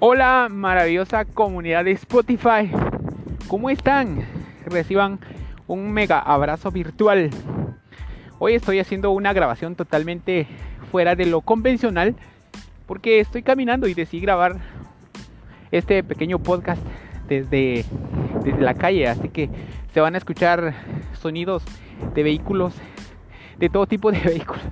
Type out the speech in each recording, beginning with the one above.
Hola, maravillosa comunidad de Spotify. ¿Cómo están? Reciban un mega abrazo virtual. Hoy estoy haciendo una grabación totalmente fuera de lo convencional porque estoy caminando y decidí grabar este pequeño podcast desde, desde la calle. Así que se van a escuchar sonidos de vehículos, de todo tipo de vehículos.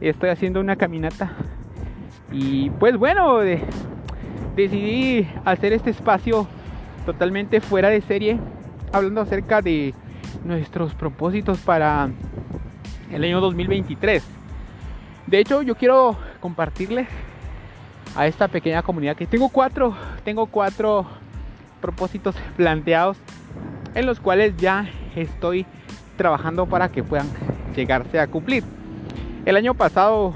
Estoy haciendo una caminata y pues bueno, decidí hacer este espacio totalmente fuera de serie, hablando acerca de nuestros propósitos para el año 2023. De hecho, yo quiero compartirles a esta pequeña comunidad que tengo cuatro, tengo cuatro propósitos planteados en los cuales ya estoy trabajando para que puedan llegarse a cumplir. El año pasado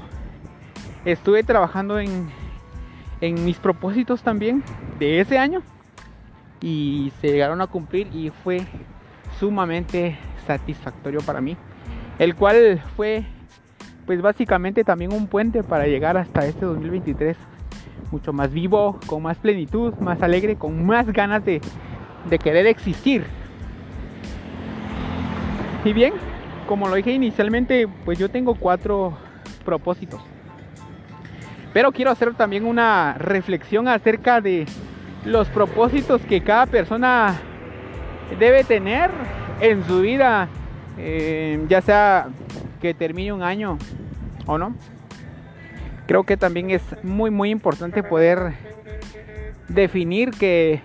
estuve trabajando en, en mis propósitos también de ese año y se llegaron a cumplir y fue sumamente satisfactorio para mí. El cual fue pues básicamente también un puente para llegar hasta este 2023 mucho más vivo, con más plenitud, más alegre, con más ganas de, de querer existir. Y bien, como lo dije inicialmente, pues yo tengo cuatro propósitos. Pero quiero hacer también una reflexión acerca de los propósitos que cada persona debe tener en su vida, eh, ya sea que termine un año o no. Creo que también es muy muy importante poder definir que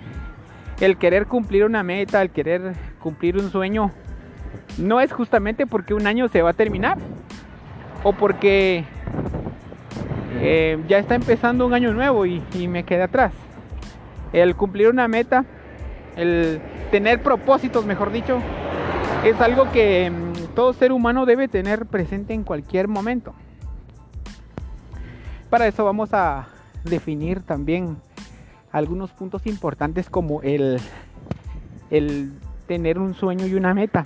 el querer cumplir una meta, el querer cumplir un sueño, no es justamente porque un año se va a terminar o porque eh, ya está empezando un año nuevo y, me quedé atrás. El cumplir una meta, el tener propósitos, mejor dicho, es algo que mm, todo ser humano debe tener presente en cualquier momento. Para eso vamos a definir también algunos puntos importantes como el, el tener un sueño y una meta.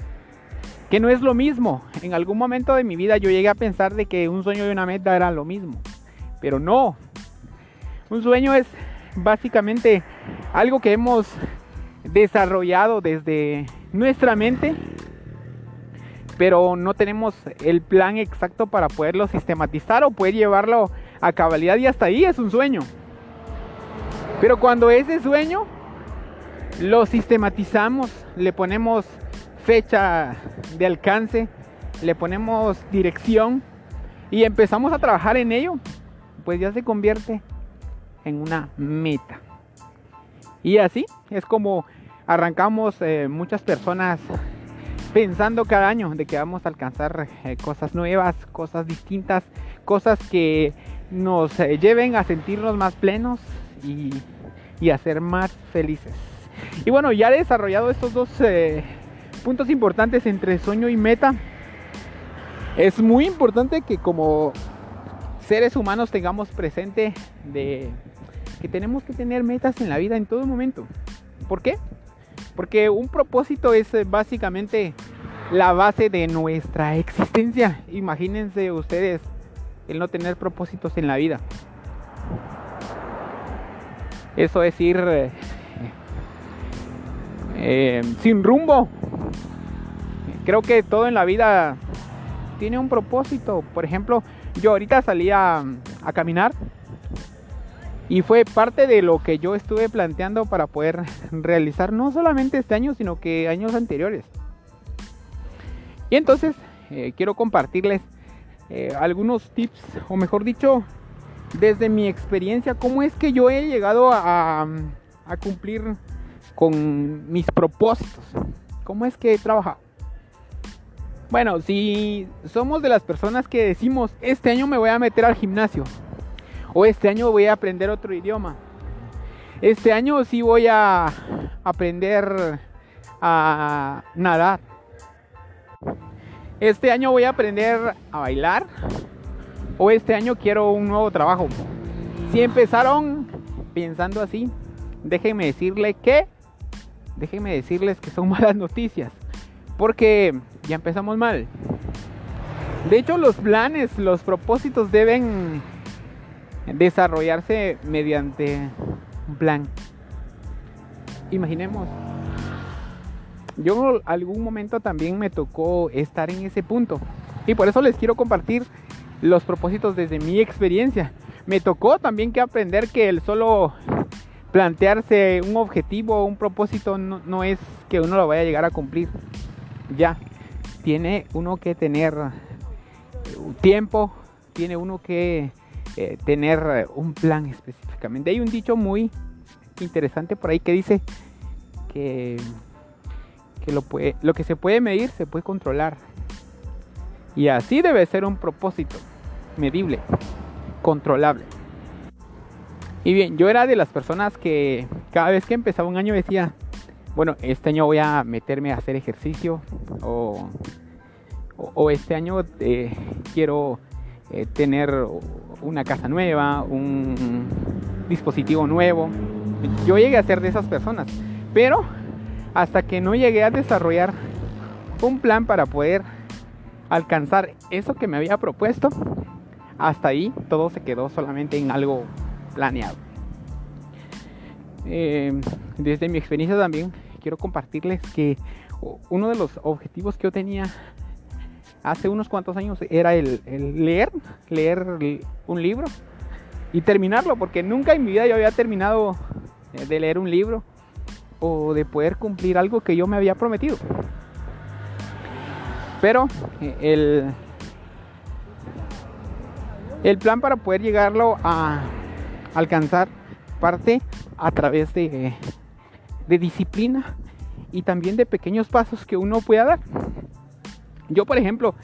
Que no es lo mismo. En algún momento de mi vida yo llegué a pensar de que un sueño y una meta era lo mismo. Pero no. Un sueño es básicamente algo que hemos desarrollado desde nuestra mente, pero no tenemos el plan exacto para poderlo sistematizar o poder llevarlo a cabalidad y hasta ahí es un sueño. Pero cuando ese sueño lo sistematizamos, le ponemos fecha de alcance, le ponemos dirección y empezamos a trabajar en ello, pues ya se convierte en una meta. Y así es como arrancamos eh, muchas personas pensando cada año de que vamos a alcanzar eh, cosas nuevas, cosas distintas, cosas que nos eh, lleven a sentirnos más plenos y, y, a ser más felices. Y bueno, ya he desarrollado estos dos puntos importantes entre sueño y meta. Es muy importante que como seres humanos tengamos presente de que tenemos que tener metas en la vida en todo momento. ¿Por qué? Porque un propósito es eh, básicamente la base de nuestra existencia. Imagínense ustedes el no tener propósitos en la vida. Eso es ir eh, eh, sin rumbo. Creo que todo en la vida tiene un propósito. Por ejemplo, yo ahorita salí a, caminar y fue parte de lo que yo estuve planteando para poder realizar no solamente este año, sino que años anteriores. Y entonces eh, quiero compartirles eh, algunos tips, o mejor dicho, desde mi experiencia, cómo es que yo he llegado a, a cumplir con mis propósitos. ¿Cómo es que he trabajado? Bueno, si somos de las personas que decimos, este año me voy a meter al gimnasio, o este año voy a aprender otro idioma, este año sí voy a aprender a nadar, este año voy a aprender a bailar, o este año quiero un nuevo trabajo. Si empezaron pensando así, déjenme decirle que, déjenme decirles que son malas noticias. Porque ya empezamos mal. De hecho, los planes, los propósitos deben desarrollarse mediante un plan. Imaginemos, yo algún momento también me tocó estar en ese punto y por eso les quiero compartir los propósitos desde mi experiencia. Me tocó también que aprender que el solo plantearse un objetivo, un propósito, no, es que uno lo vaya a llegar a cumplir. Ya, tiene uno que tener tiempo, tiene uno que eh, tener un plan específicamente. Hay un dicho muy interesante por ahí que dice que, que lo, puede, lo que se puede medir se puede controlar. Y así debe ser un propósito medible, controlable. Y bien, yo era de las personas que cada vez que empezaba un año decía, bueno, este año voy a meterme a hacer ejercicio o, este año eh, quiero eh, tener una casa nueva, un dispositivo nuevo. Yo llegué a ser de esas personas, pero hasta que no llegué a desarrollar un plan para poder alcanzar eso que me había propuesto, hasta ahí todo se quedó solamente en algo planeado. Eh, desde mi experiencia también quiero compartirles que uno de los objetivos que yo tenía hace unos cuantos años era el, leer, leer un libro y terminarlo, porque nunca en mi vida yo había terminado de leer un libro o de poder cumplir algo que yo me había prometido. Pero el, el plan para poder llegarlo a alcanzar parte a través de, de disciplina y también de pequeños pasos que uno pueda dar. Yo, por ejemplo,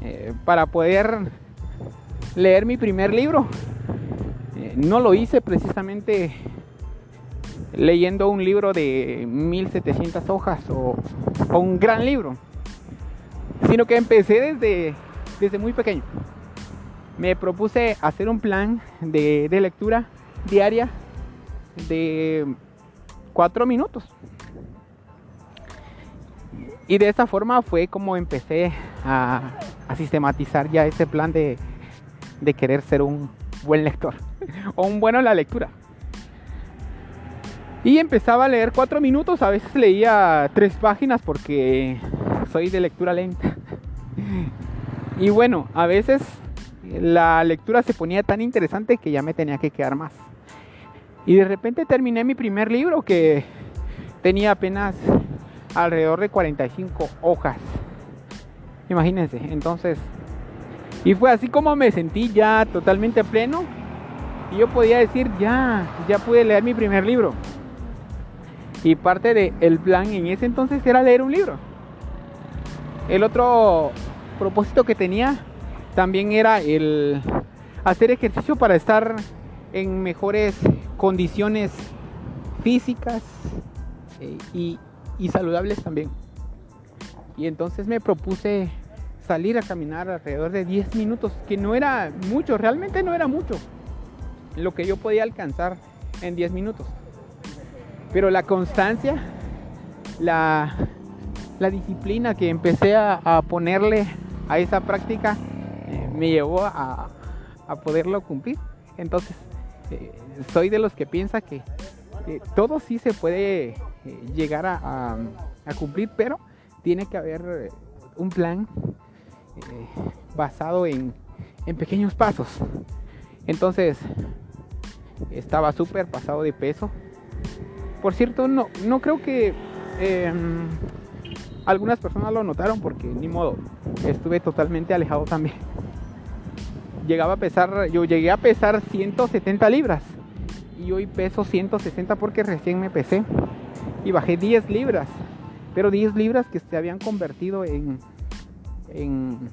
eh, para poder leer mi primer libro, eh, no lo hice precisamente leyendo un libro de 1700 hojas o, o, un gran libro, sino que empecé desde, desde muy pequeño me propuse hacer un plan de, lectura diaria de cuatro minutos. Y de esa forma fue como empecé a, sistematizar ya ese plan de, de, querer ser un buen lector o un bueno en la lectura. Y empezaba a leer cuatro minutos, a veces leía tres páginas porque soy de lectura lenta. Y bueno, a veces la lectura se ponía tan interesante que ya me tenía que quedar más. Y de repente terminé mi primer libro que tenía apenas alrededor de 45 hojas. Imagínense, entonces... Y fue así como me sentí ya totalmente pleno. Y yo podía decir, ya, ya pude leer mi primer libro. Y parte del plan en ese entonces era leer un libro. El otro propósito que tenía también era el hacer ejercicio para estar en mejores condiciones físicas eh, y, saludables también. Y entonces me propuse salir a caminar alrededor de 10 minutos, que no era mucho, realmente no era mucho lo que yo podía alcanzar en 10 minutos. Pero la constancia, la, disciplina que empecé a ponerle a esa práctica, me llevó a, poderlo cumplir. Entonces, eh, soy de los que piensa que todo sí se puede eh, llegar a, cumplir, pero tiene que haber eh, un plan basado en, pequeños pasos. Entonces, estaba súper pasado de peso. Por cierto, no, creo que em, algunas personas lo notaron porque ni modo, estuve totalmente alejado también llegaba a pesar, yo llegué a pesar 170 libras y hoy peso 160 porque recién me pesé y bajé 10 libras, pero 10 libras que se habían convertido en, en,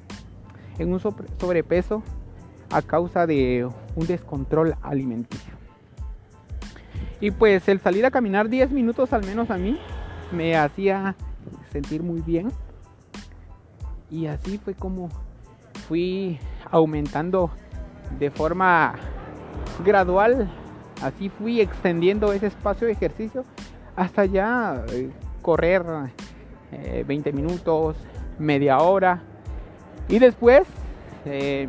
un sobrepeso a causa de un descontrol alimenticio. Y pues el salir a caminar 10 minutos al menos a mí me hacía sentir muy bien. Y así fue como fui aumentando de forma gradual. Así fui extendiendo ese espacio de ejercicio hasta ya eh, correr 20 eh, minutos, media hora. Y después, eh,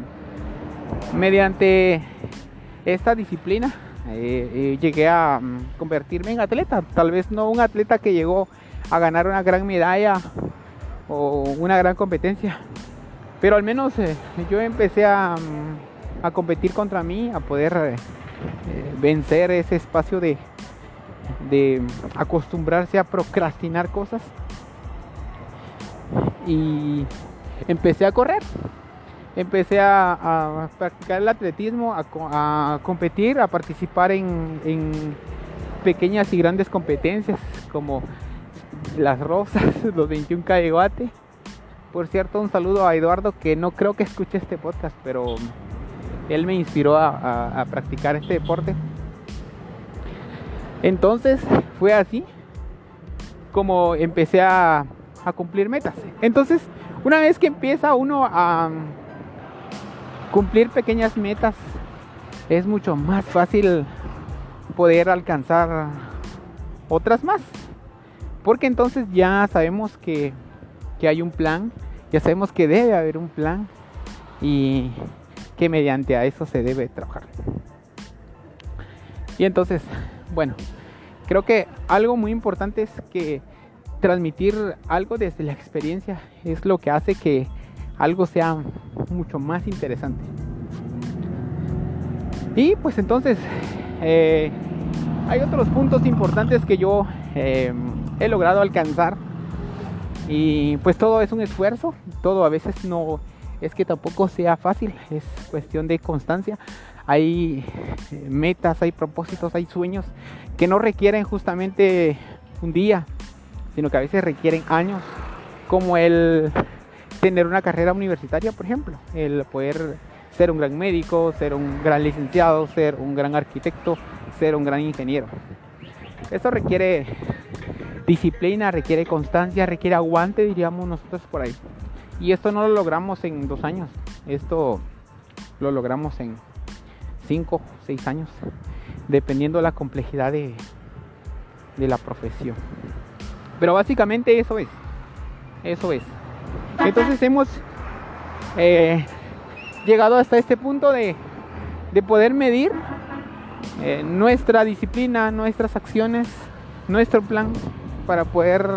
mediante esta disciplina llegué a mm, convertirme en atleta. Tal vez no un atleta que llegó a ganar una gran medalla o una gran competencia, pero al menos yo empecé a, a, competir contra mí, a poder vencer ese espacio de, de acostumbrarse a procrastinar cosas y empecé a correr. Empecé a, practicar el atletismo, a, competir, a participar en, pequeñas y grandes competencias como las rosas, los 21K de Guate. Por cierto, un saludo a Eduardo que no creo que escuche este podcast, pero él me inspiró a practicar este deporte. Entonces fue así como empecé a, cumplir metas. Entonces, una vez que empieza uno a cumplir pequeñas metas, es mucho más fácil poder alcanzar otras más. Porque entonces ya sabemos que, que, hay un plan, ya sabemos que debe haber un plan y que mediante a eso se debe trabajar. Y entonces bueno, creo que algo muy importante es que transmitir algo desde la experiencia es lo que hace que algo sea mucho más interesante. Y pues entonces eh, hay otros puntos importantes que yo eh, he logrado alcanzar. Y pues todo es un esfuerzo, todo a veces no es que tampoco sea fácil, es cuestión de constancia hay eh, metas, hay propósitos, hay sueños que no requieren justamente un día, sino que a veces requieren años, como el tener una carrera universitaria, por ejemplo, el poder ser un gran médico, ser un gran licenciado, ser un gran arquitecto, ser un gran ingeniero. Esto requiere disciplina, requiere constancia, requiere aguante, diríamos nosotros por ahí. Y esto no lo logramos en dos años, esto lo logramos en 5, 6 años, dependiendo de la complejidad de, de la profesión. Pero básicamente eso es, eso es. Entonces hemos eh, llegado hasta este punto de, de poder medir eh, nuestra disciplina, nuestras acciones, nuestro plan para poder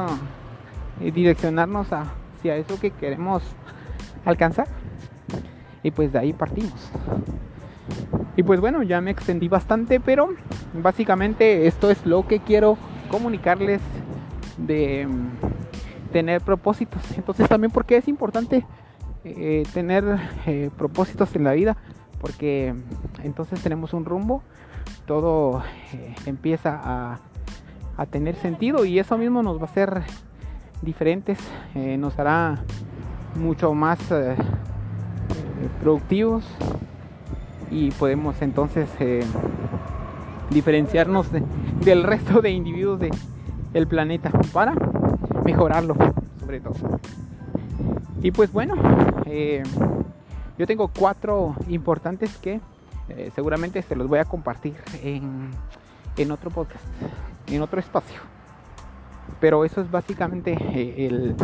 eh, direccionarnos hacia eso que queremos alcanzar. Y pues de ahí partimos. Y pues bueno, ya me extendí bastante, pero básicamente esto es lo que quiero comunicarles de mm, tener propósitos. Entonces también porque es importante eh, tener eh, propósitos en la vida, porque entonces tenemos un rumbo, todo empieza a, a, tener sentido y eso mismo nos va a hacer diferentes, nos hará mucho más productivos y podemos entonces eh, diferenciarnos del resto de individuos del planeta para mejorarlo sobre todo. Y pues bueno, eh, yo tengo cuatro importantes que eh, seguramente se los voy a compartir en, en, otro podcast, en otro espacio. Pero eso es básicamente el,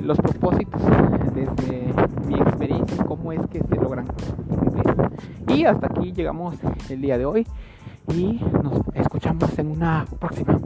los propósitos desde mi experiencia, cómo es que se logran y hasta aquí llegamos el día de hoy y nos escuchamos en una próxima.